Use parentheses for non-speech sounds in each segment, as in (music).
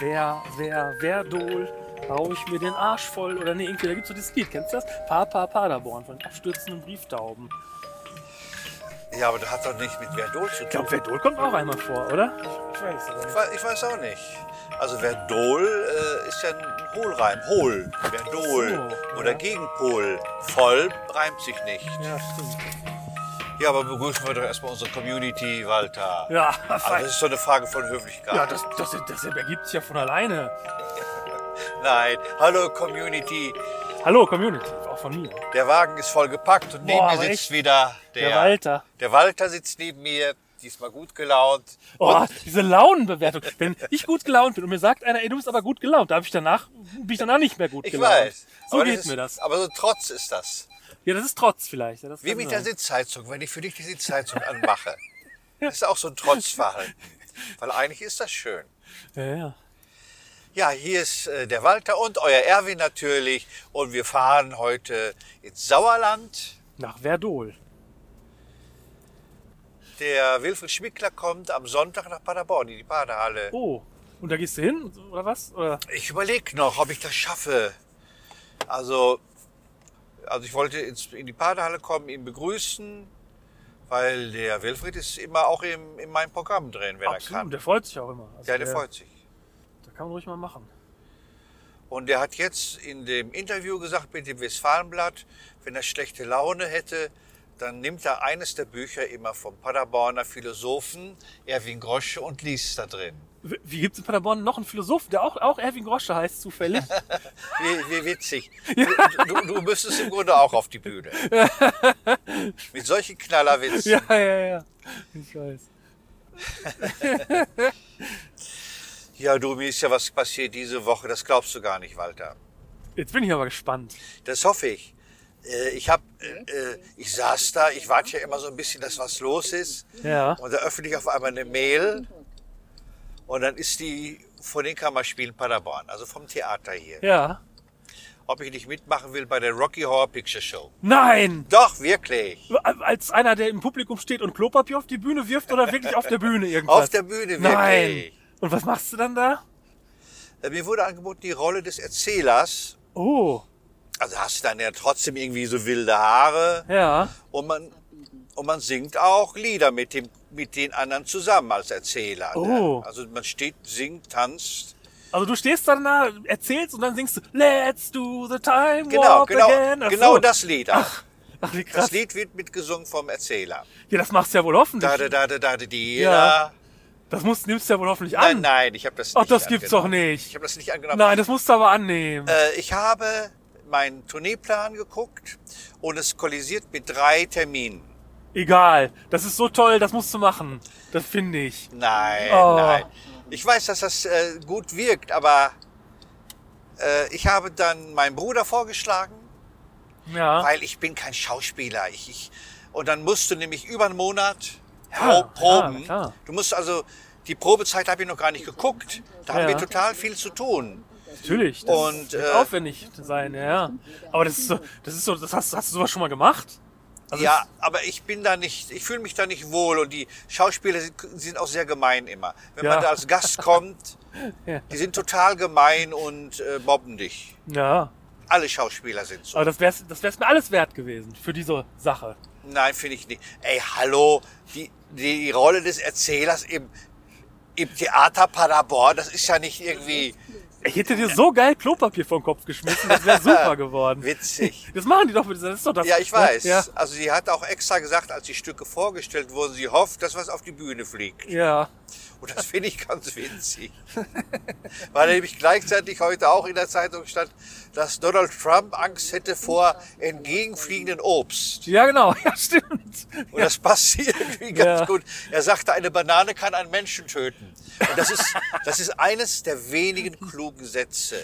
wer, wer, wer Dol, hau ich mir den Arsch voll. Oder nee, irgendwie, da gibt's so dieses Lied, kennst du das? Papa Paderborn von den abstürzenden Brieftauben. Ja, aber das hat doch nicht mit Verdol zu Ich tun. glaube, Verdol kommt auch einmal vor, oder? Ich weiß aber Ich nicht. weiß, ich weiß auch nicht. Also Verdol äh, ist ja ein Hohlreim. Hohl, Verdol. So, Oder ja. Gegenpol. Voll reimt sich nicht. Ja, stimmt. Ja, aber begrüßen wir doch erstmal unsere Community, Walter. Ja, Also das ist so eine Frage von Höflichkeit. ja das, das, das ergibt sich ja von alleine. (laughs) Nein. Hallo Community. Hallo, Community, auch von mir. Der Wagen ist voll gepackt und neben Boah, mir aber sitzt echt? wieder der, Der Walter. Der Walter sitzt neben mir, diesmal gut gelaunt. Oh, diese Launenbewertung. Wenn ich gut gelaunt bin und mir sagt einer, ey, du bist aber gut gelaunt, da ich danach, bin ich danach nicht mehr gut ich gelaunt. weiß. So geht ist, mir das. Aber so trotz ist das. Ja, das ist Trotz vielleicht. Ja, Wie mit der sein. Sitzheizung, wenn ich für dich die Sitzheizung anmache. Das ist auch so ein Trotzverhalten. Weil eigentlich ist das schön. Ja, ja. Ja, hier ist äh, der Walter und euer Erwin natürlich. Und wir fahren heute ins Sauerland. Nach Verdol. Der Wilfried Schmickler kommt am Sonntag nach Paderborn in die Badehalle. Oh, und da gehst du hin, oder was? Oder? Ich überlege noch, ob ich das schaffe. Also, also ich wollte ins, in die Badehalle kommen, ihn begrüßen, weil der Wilfried ist immer auch im, in meinem Programm drin, wenn er Absolut, kann. der freut sich auch immer. Also Ja, der freut sich. Da kann man ruhig mal machen. Und der hat jetzt in dem Interview gesagt mit dem Westfalenblatt, wenn er schlechte Laune hätte, dann nimmt er eines der Bücher immer vom Paderborner Philosophen Erwin Grosche und liest da drin. Wie, wie gibt's in Paderborn noch einen Philosophen, der auch, auch Erwin Grosche heißt, zufällig? (laughs) Wie, wie witzig. (laughs) Du, du, du müsstest im Grunde auch auf die Bühne. (laughs) Mit solchen Knallerwitzen. ja, ja, ja. Ich weiß. Ja, du, mir ist ja was passiert diese Woche, das glaubst du gar nicht, Walter. Jetzt bin ich aber gespannt. Das hoffe ich. Äh, Ich hab, äh, äh, ich saß da, ich warte ja immer so ein bisschen, dass was los ist. Ja. Und da öffne ich auf einmal eine Mail und dann ist die von den Kammerspielen Paderborn, also vom Theater hier. Ja. Ob ich nicht mitmachen will bei der Rocky Horror Picture Show. Nein! Doch, wirklich. Als einer, der im Publikum steht und Klopapier auf die Bühne wirft oder wirklich auf der Bühne irgendwas? Auf der Bühne, wirklich. Nein! Und was machst du dann da? Äh, Mir wurde angeboten, die Rolle des Erzählers. Oh, Also hast du dann ja trotzdem irgendwie so wilde Haare. ja. Und man, und man singt auch Lieder mit, dem, mit den anderen zusammen als Erzähler. Oh. Ne? Also man steht, singt, tanzt. Also du stehst dann da, erzählst und dann singst du Let's do the time Genau, warp genau, again. Ach genau so. das Lied. Ach, Ach, wie krass. das Lied wird mitgesungen vom Erzähler. Ja, das machst du ja wohl hoffentlich. Da, da, da, da, da, da, Ja. da. Das musst, nimmst du ja wohl hoffentlich Nein, an. nein, ich habe das Ach, nicht das gibt's doch angenommen. nicht. Ich habe das nicht angenommen. Nein, das musst du aber annehmen. Äh, ich habe meinen Tourneeplan geguckt und es kollisiert mit drei Terminen. Egal. Das ist so toll, das musst du machen. Das finde ich. Nein, Oh. nein. Ich weiß, dass das äh, gut wirkt, aber äh, ich habe dann meinen Bruder vorgeschlagen, Ja. weil ich bin kein Schauspieler. Ich, ich, und dann musst du nämlich über einen Monat Ja, pro, proben. ja, du musst also, die Probezeit habe ich noch gar nicht geguckt. Da haben wir total viel zu tun. Natürlich. Das Und, wird äh, aufwendig sein, ja. Aber das ist so, das ist so, das hast, hast du sowas schon mal gemacht? Also ja, aber ich bin da nicht, ich fühle mich da nicht wohl und die Schauspieler sind, sind auch sehr gemein immer. Wenn Ja. man da als Gast kommt, (laughs) Ja. die sind total gemein und äh, mobben dich. Ja. Alle Schauspieler sind so. Aber das wär's, das wär's mir alles wert gewesen für diese Sache. Nein, finde ich nicht. Ey, hallo, die, die Rolle des Erzählers im, im Theater Paderborn, das ist ja nicht irgendwie Ich hätte dir so geil Klopapier den Kopf geschmissen, das wäre super (laughs) geworden. witzig. Das machen die doch, das ist doch das. Ja, ich weiß. Ja, Also sie hat auch extra gesagt, als die Stücke vorgestellt wurden, sie hofft, dass was auf die Bühne fliegt. ja. Und das finde ich ganz witzig. Weil nämlich gleichzeitig heute auch in der Zeitung stand, dass Donald Trump Angst hätte vor entgegenfliegenden Obst. Ja, genau, (laughs) ja, stimmt. Und das passt irgendwie ganz Ja. gut. Er sagte, eine Banane kann einen Menschen töten. Und das ist, das ist eines der wenigen klugen Sätze,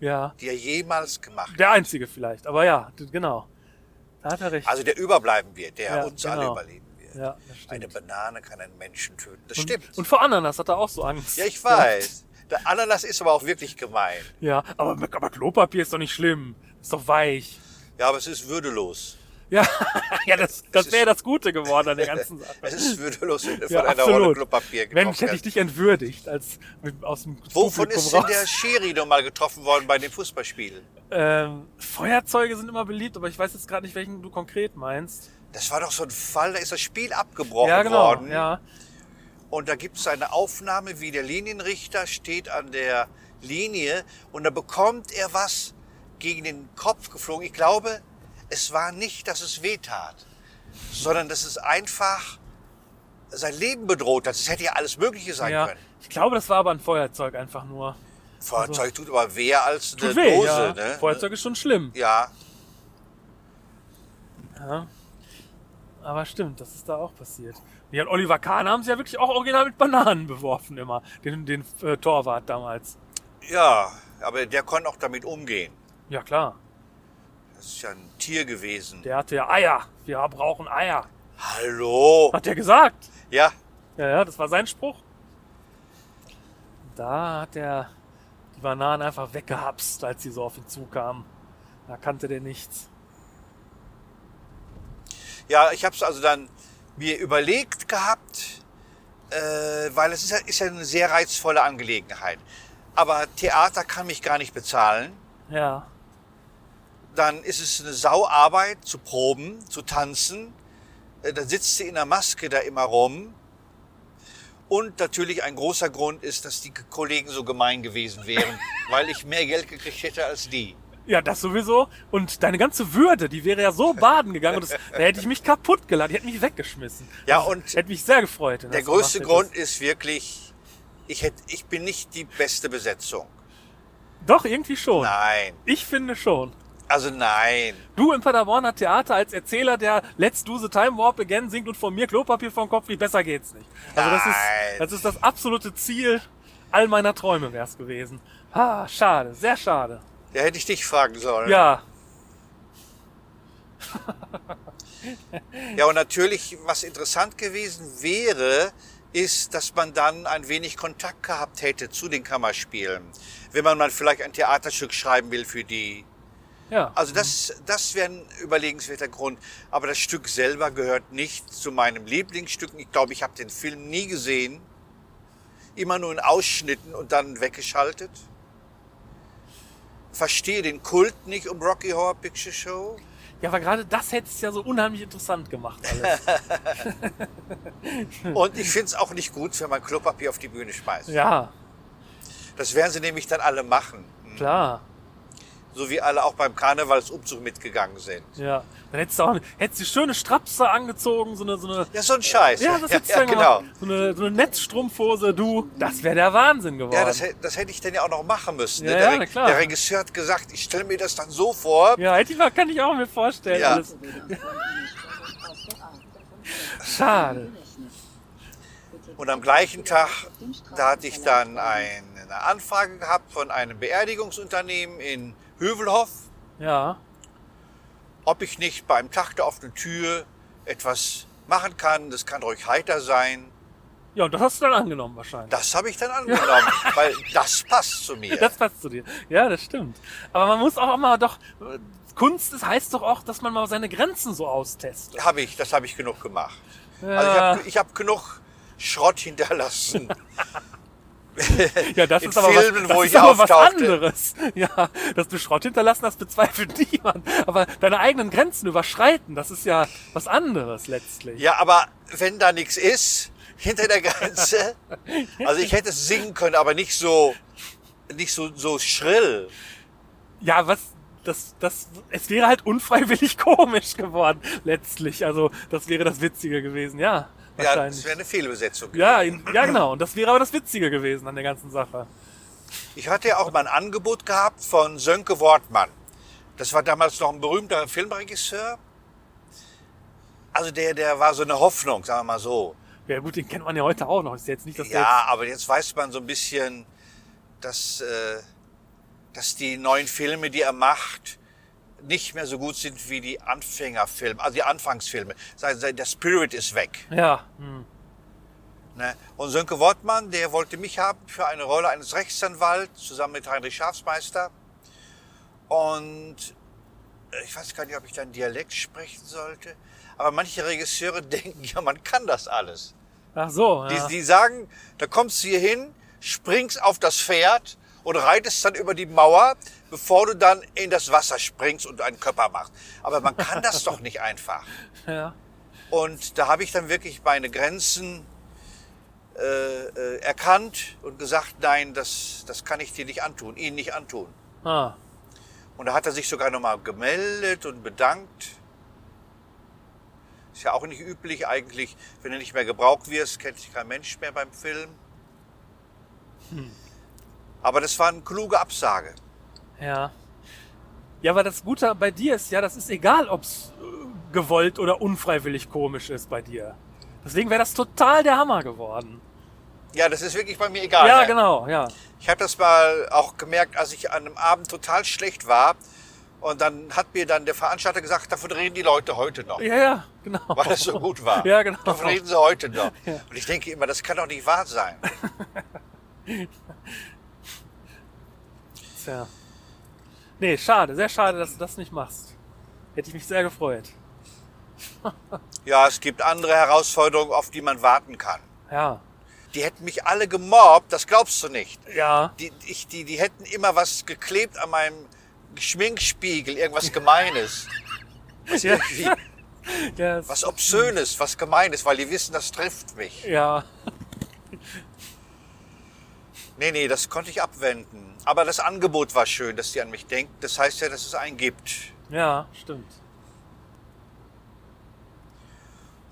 Ja. die er jemals gemacht hat. Der einzige vielleicht, aber ja, genau. Da hat er recht. Also der überbleiben wird, der Ja, uns alle genau. überleben wird. Ja. Eine Banane kann einen Menschen töten. Das und, stimmt. Und vor Ananas hat er auch so Angst. ja, ich (laughs) weiß. Der Ananas ist aber auch wirklich gemein. Ja, aber, aber Klopapier ist doch nicht schlimm. Ist doch weich. Ja, aber es ist würdelos. Ja, (laughs) ja das, das wäre das Gute geworden an der ganzen (laughs) Sache. Es ist würdelos, wenn du Ja, von einer Rolle absolut. Klopapier Mensch, getroffen hätte ich dich entwürdigt, als mit, aus dem Wovon Publikum ist denn der Schiri noch mal getroffen worden bei den Fußballspielen? Ähm, Feuerzeuge sind immer beliebt, aber ich weiß jetzt gerade nicht, welchen du konkret meinst. Das war doch so ein Fall, da ist das Spiel abgebrochen ja, genau. worden. Ja. Und da gibt es eine Aufnahme, wie der Linienrichter steht an der Linie und da bekommt er was gegen den Kopf geflogen. Ich glaube, es war nicht, dass es weh tat, sondern dass es einfach sein Leben bedroht hat. Es hätte ja alles Mögliche sein ja. können. Ich glaube, das war aber ein Feuerzeug einfach nur. Feuerzeug tut aber weh als eine weh, Dose. ja. Ne? Feuerzeug ist schon schlimm. Ja, Ja. Aber stimmt, das ist da auch passiert. Ja, und Oliver Kahn haben sie ja wirklich auch original mit Bananen beworfen immer. Den, den äh, Torwart damals. ja, aber der konnte auch damit umgehen. Ja, klar. Das ist ja ein Tier gewesen. Der hatte ja Eier. Wir brauchen Eier. Hallo? Hat er gesagt. Ja, Ja, ja, das war sein Spruch. Da hat er die Bananen einfach weggehapst, als sie so auf ihn zukamen. Da kannte der nichts. Ja, ich habe es also dann mir überlegt gehabt, äh, weil es ist ja, ist ja eine sehr reizvolle Angelegenheit. Aber Theater kann mich gar nicht bezahlen. Ja. Dann ist es eine Sauarbeit zu proben, zu tanzen. Äh, Da sitzt sie in der Maske da immer rum. Und natürlich ein großer Grund ist, dass die Kollegen so gemein gewesen wären, (laughs) weil ich mehr Geld gekriegt hätte als die. Ja, das sowieso. Und deine ganze Würde, die wäre ja so baden gegangen. Und das, da hätte ich mich kaputt geladen. Die hätte mich weggeschmissen. Ja, Also, und Hätte mich sehr gefreut. Der das größte. Grund ist wirklich, ich, hätte, ich bin nicht die beste Besetzung. Doch, irgendwie schon. Nein. Ich finde schon. Also nein. Du im Paderborner Theater als Erzähler, der Let's Do the Time Warp Again singt und von mir Klopapier vom Kopf, wie besser geht's nicht. Also das Nein. ist, das ist das absolute Ziel all meiner Träume wär's gewesen. Ah, schade, sehr schade. Da hätte ich dich fragen sollen. Ja, Ja, und natürlich, was interessant gewesen wäre, ist, dass man dann ein wenig Kontakt gehabt hätte zu den Kammerspielen. Wenn man mal vielleicht ein Theaterstück schreiben will für die. ja. Also das, das wäre ein überlegenswerter Grund. Aber das Stück selber gehört nicht zu meinem Lieblingsstück. Ich glaube, ich habe den Film nie gesehen. Immer nur in Ausschnitten und dann weggeschaltet. Verstehe den Kult nicht um Rocky Horror Picture Show. Ja, aber gerade das hätte es ja so unheimlich interessant gemacht alles. (laughs) Und ich finde es auch nicht gut, wenn man Klopapier auf die Bühne schmeißt. ja, Das werden sie nämlich dann alle machen. klar. So wie alle auch beim Karnevalsumzug mitgegangen sind. Ja. Dann hättest du auch hättest du schöne Strapse angezogen, so eine, so eine Ja, so ein Scheiß. Ja, das ja, hättest du ja, genau. gemacht. So eine, so eine Netzstrumpfhose, du, das wäre der Wahnsinn geworden. Ja, das, das hätte ich dann ja auch noch machen müssen. ne? Ja, der, ja, klar. der Regisseur hat gesagt, ich stelle mir das dann so vor. Ja, hätte ich kann ich auch mir vorstellen. Ja. Alles. Schade. Und am gleichen Tag, da hatte ich dann eine Anfrage gehabt von einem Beerdigungsunternehmen in Hövelhoff, Ja. ob ich nicht beim Tag der offenen Tür etwas machen kann. Das kann ruhig heiter sein. Ja, und das hast du dann angenommen wahrscheinlich. Das habe ich dann angenommen, (laughs) weil das passt zu mir. Das passt zu dir. Ja, das stimmt. Aber man muss auch mal doch. Kunst ist, heißt doch auch, dass man mal seine Grenzen so austestet. Habe ich, das habe ich genug gemacht. Ja, Also ich habe ich hab genug Schrott hinterlassen. (laughs) (laughs) ja das in ist aber, Filmen, was, das wo ist aber was anderes. (laughs) Ja, dass du Schrott hinterlassen hast, bezweifelt (laughs) niemand. Aber deine eigenen Grenzen überschreiten, das ist ja was anderes letztlich. Ja, aber wenn da nichts ist, hinter der Grenze, also ich hätte es singen können, aber nicht so, nicht so, so schrill. Ja, was, das, das, es wäre halt unfreiwillig komisch geworden, letztlich. Also, das wäre das Witzige gewesen, ja. Ja, das wäre eine Fehlbesetzung. Ja, ja, genau. Und das wäre aber das Witzige gewesen an der ganzen Sache. Ich hatte ja auch mal ein Angebot gehabt von Sönke Wortmann. Das war damals noch ein berühmter Filmregisseur. Also der, der war so eine Hoffnung, sagen wir mal so. Ja, gut, den kennt man ja heute auch noch. Ist ja jetzt nicht, dass Ja, aber jetzt weiß man so ein bisschen, dass, äh, dass die neuen Filme, die er macht, nicht mehr so gut sind wie die Anfängerfilme, also die Anfangsfilme. Der Spirit ist weg. ja, hm. Ne? Und Sönke Wortmann, der wollte mich haben für eine Rolle eines Rechtsanwalts zusammen mit Heinrich Schafsmeister. Und ich weiß gar nicht, ob ich dann Dialekt sprechen sollte, aber manche Regisseure (laughs) denken, ja, man kann das alles. Ach so, Die, ja. die sagen, da kommst du hier hin, springst auf das Pferd und reitest dann über die Mauer, bevor du dann in das Wasser springst und einen Körper machst. Aber man kann das doch nicht einfach. (laughs) ja. Und da habe ich dann wirklich meine Grenzen äh, äh, erkannt und gesagt, nein, das, das kann ich dir nicht antun, ihnen nicht antun. Ah, Und da hat er sich sogar nochmal gemeldet und bedankt. Ist ja auch nicht üblich eigentlich, wenn du nicht mehr gebraucht wirst, kennt sich kein Mensch mehr beim Film. Aber das war eine kluge Absage. ja. Ja, aber das Gute bei dir ist ja, das ist egal, ob's äh, gewollt oder unfreiwillig komisch ist bei dir. Deswegen wäre das total der Hammer geworden. Ja, das ist wirklich bei mir egal. ja, ne? genau, ja. Ich habe das mal auch gemerkt, als ich an einem Abend total schlecht war. Und dann hat mir dann der Veranstalter gesagt, davon reden die Leute heute noch. Ja, ja, genau. Weil es so gut war. (laughs) Ja, genau. Davon reden sie heute noch. Und ich denke immer, das kann doch nicht wahr sein. (laughs) Tja. Nee, schade, sehr schade, dass du das nicht machst. Hätte ich mich sehr gefreut. (laughs) Ja, es gibt andere Herausforderungen, auf die man warten kann. Ja, Die hätten mich alle gemobbt, das glaubst du nicht. ja, Die, ich, die, die hätten immer was geklebt an meinem Schminkspiegel, irgendwas (laughs) Gemeines. Was, (laughs) Ja. was Obszönes, was Gemeines, weil die wissen, das trifft mich. ja, Nee, nee, das konnte ich abwenden. Aber das Angebot war schön, dass die an mich denkt. Das heißt ja, dass es einen gibt. ja, stimmt.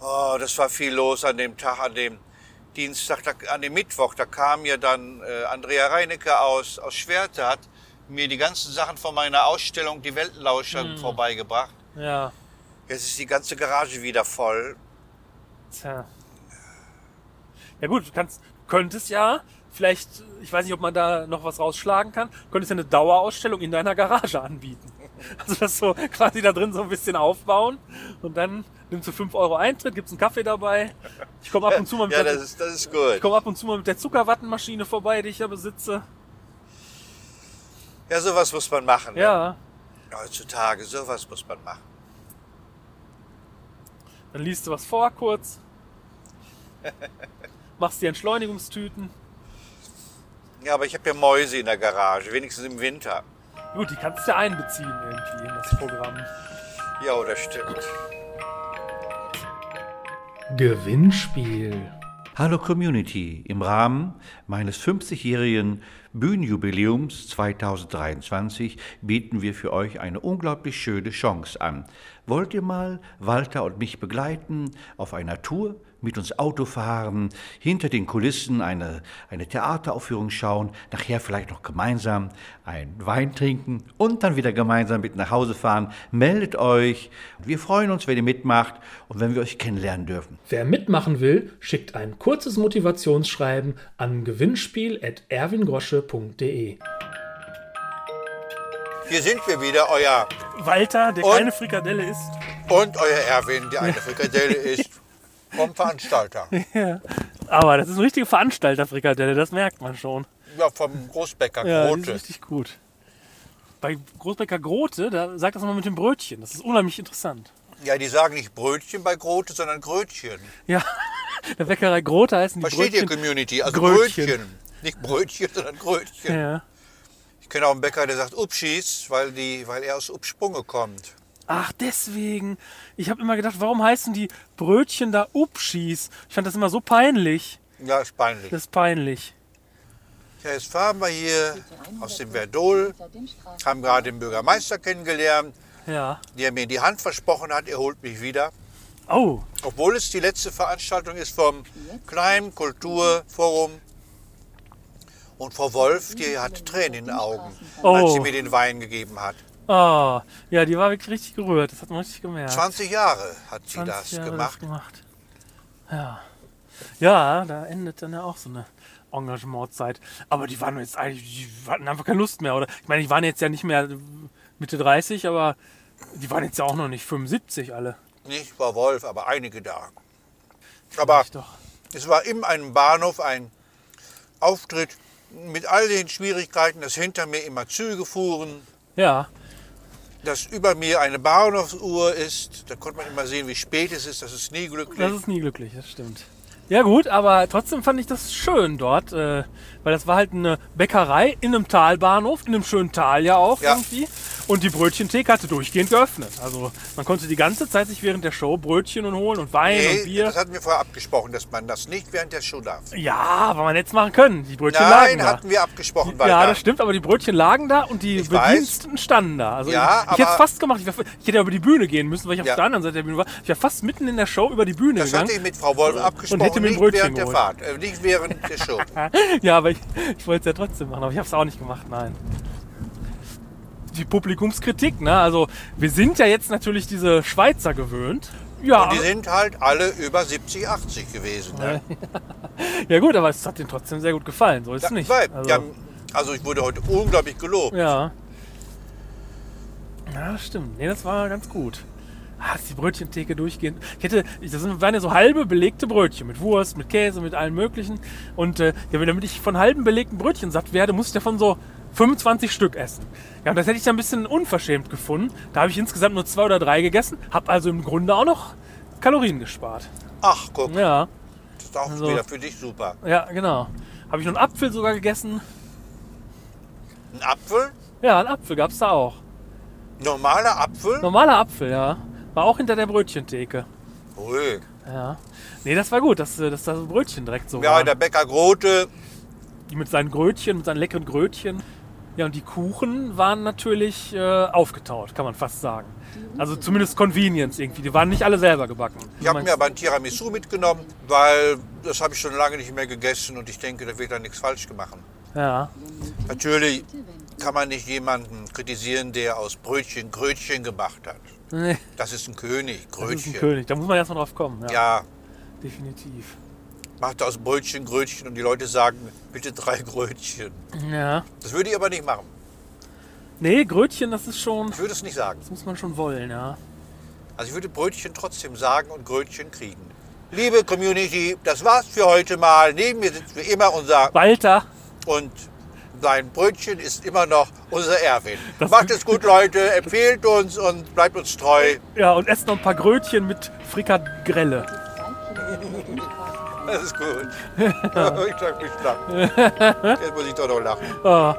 Oh, das war viel los an dem Tag, an dem Dienstag, an dem Mittwoch. Da kam ja dann äh, Andrea Reinecke aus, aus Schwerte, hat mir die ganzen Sachen von meiner Ausstellung Die Weltenlauscher vorbeigebracht. Ja, Jetzt ist die ganze Garage wieder voll. tja. Ja gut, du kannst, könntest ja, vielleicht, ich weiß nicht, ob man da noch was rausschlagen kann, könntest ja eine Dauerausstellung in deiner Garage anbieten. (laughs) Also das so quasi da drin so ein bisschen aufbauen und dann nimmst du 5 Euro Eintritt, gibt's einen Kaffee dabei. Ich komme ab und zu mal mit Ja, der, das ist, das ist gut. ich komm ab und zu mal mit der Zuckerwattenmaschine vorbei, die ich ja besitze. Ja, sowas muss man machen. ne? Ja, Heutzutage, sowas muss man machen. dann liest du was vor kurz. (laughs) Machst die Entschleunigungstüten. Ja, aber ich habe ja Mäuse in der Garage, wenigstens im Winter. Gut, die kannst du ja einbeziehen irgendwie in das Programm. Ja, das stimmt. Gewinnspiel. Hallo Community, im Rahmen meines 50-jährigen Bühnenjubiläums 2023 bieten wir für euch eine unglaublich schöne Chance an. Wollt ihr mal Walter und mich begleiten auf einer Tour, mit uns Auto fahren, hinter den Kulissen eine, eine Theateraufführung schauen, nachher vielleicht noch gemeinsam einen Wein trinken und dann wieder gemeinsam mit nach Hause fahren? Meldet euch. Wir freuen uns, wenn ihr mitmacht und wenn wir euch kennenlernen dürfen. Wer mitmachen will, schickt ein kurzes Motivationsschreiben an gewinnspiel.erwingrosche.de. Hier sind wir wieder, euer Walter, der Und- keine Frikadelle isst. Und euer Erwin, der eine Frikadelle (laughs) ist vom Veranstalter. Aber das ist eine richtige Veranstalter-Frikadelle, das merkt man schon. Ja, vom Großbäcker Ja, die ist Grote. richtig gut. Bei Großbäcker Grote, da sagt das immer mit dem Brötchen. Das ist unheimlich interessant. Ja, die sagen nicht Brötchen bei Grote, sondern Grötchen. Ja, (laughs) der Bäckerei Grote heißen die Versteht ihr, Brötchen. Community? Also Grötchen. Brötchen. Nicht Brötchen, sondern Grötchen. Ja. Ich kenne auch einen Bäcker, der sagt Upschis, weil, die, weil er aus Upsprunge kommt. Ach, deswegen. Ich habe immer gedacht, warum heißen die Brötchen da Upschis? Ich fand das immer so peinlich. Ja, ist peinlich. Das ist peinlich. Ja, jetzt fahren wir hier aus dem Verdol, haben gerade den Bürgermeister kennengelernt, Ja. der mir die Hand versprochen hat, er holt mich wieder. Oh, Obwohl es die letzte Veranstaltung ist vom Klein Kulturforum. Und Frau Wolf, die hat Tränen in den Augen, Oh. als sie mir den Wein gegeben hat. oh. Ja, die war wirklich richtig gerührt. Das hat man richtig gemerkt. 20 Jahre hat sie 20 das Jahre gemacht. Das gemacht. Ja. Ja, da endet dann ja auch so eine Engagementzeit. Aber die waren jetzt eigentlich, die hatten einfach keine Lust mehr, oder? Ich meine, die waren jetzt ja nicht mehr Mitte 30, aber die waren jetzt ja auch noch nicht 75 alle. Nicht Frau Wolf, aber einige da. Aber es war in einem Bahnhof ein Auftritt mit all den Schwierigkeiten, dass hinter mir immer Züge fuhren. Ja. dass über mir eine Bahnhofsuhr ist. Da konnte man immer sehen, wie spät es ist. Das ist nie glücklich. Das ist nie glücklich, das stimmt. Ja gut, aber trotzdem fand ich das schön dort, äh, weil das war halt eine Bäckerei in einem Talbahnhof, in einem schönen Tal ja auch Ja. irgendwie. Und die Brötchentheke hatte durchgehend geöffnet. Also man konnte die ganze Zeit sich während der Show Brötchen und holen und Wein und nee, Bier. das hatten wir vorher abgesprochen, dass man das nicht während der Show darf. Ja, aber man hätte es machen können. Die Brötchen lagen Nein, da. hatten wir abgesprochen, Ja, Walter. das stimmt, aber die Brötchen lagen da und die Ich weiß. Bediensteten standen da. Also Ja, ich, ich hätte es fast gemacht. Ich, wär, ich hätte über die Bühne gehen müssen, weil ich auf Ja. der anderen Seite der Bühne war. Ich wäre fast mitten in der Show über die Bühne Das gegangen. hatte ich mit Frau Wolf abgesprochen, hätte mir ein nicht Brötchen während der geholt. Fahrt, äh, nicht während der (laughs) Show. Ja, aber ich, ich wollte es ja trotzdem machen, aber ich habe es auch nicht gemacht, nein. Die Publikumskritik, ne? Also wir sind ja jetzt natürlich diese Schweizer gewöhnt. Ja, Und die sind halt alle über 70, 80 gewesen. Ne? (laughs) ja gut, aber es hat denen trotzdem sehr gut gefallen, so ist es nicht. weil, Also, ja, also ich wurde heute unglaublich gelobt. ja. Ja, stimmt. Nee, das war ganz gut. Ah, ist die Brötchentheke durchgehend. Ich hätte, das waren ja so halbe belegte Brötchen mit Wurst, mit Käse, mit allem Möglichen. Und äh, ja, damit ich von halben belegten Brötchen satt werde, muss ich davon so 25 Stück essen. Ja, und das hätte ich dann ein bisschen unverschämt gefunden. Da habe ich insgesamt nur zwei oder drei gegessen, habe also im Grunde auch noch Kalorien gespart. Ach, guck, Ja, das ist auch Also- wieder für dich super. ja, genau. Habe ich noch einen Apfel sogar gegessen. Ein Apfel, Ja, einen Apfel gab es da auch. normaler Apfel. Normaler Apfel, ja. War auch hinter der Brötchentheke. Ui. Ja. Nee, das war gut, dass, äh, dass da so Brötchen direkt so Ja, waren. der Bäcker Grote, Die mit seinen Grötchen, mit seinen leckeren Grötchen. Ja, und die Kuchen waren natürlich äh, aufgetaut, kann man fast sagen. Also zumindest Convenience irgendwie. Die waren nicht alle selber gebacken. ich habe mir aber ein Tiramisu mitgenommen, weil das habe ich schon lange nicht mehr gegessen und ich denke, da wird da nichts falsch gemacht. Ja, Natürlich kann man nicht jemanden kritisieren, der aus Brötchen Grötchen gemacht hat. Nee, Das ist ein König, das ist Grötchen. ein König. Da muss man erstmal drauf kommen. Ja, Ja, definitiv. macht aus Brötchen Grötchen und die Leute sagen, bitte drei Grötchen. Ja. Das würde ich aber nicht machen. Nee, Grötchen, das ist schon. Ich würde es nicht sagen. Das muss man schon wollen, ja. Also ich würde Brötchen trotzdem sagen und Grötchen kriegen. Liebe Community, das war's für heute mal. Neben mir sitzt wie immer unser Walter, und sein Brötchen ist immer noch unser Erwin. Das- Macht es gut, Leute. Empfehlt uns und bleibt uns treu. ja, und esst noch ein paar Grötchen mit Frikadelle. Das ist gut. (laughs) ich sag mich lang. Jetzt muss ich doch noch lachen. Ah,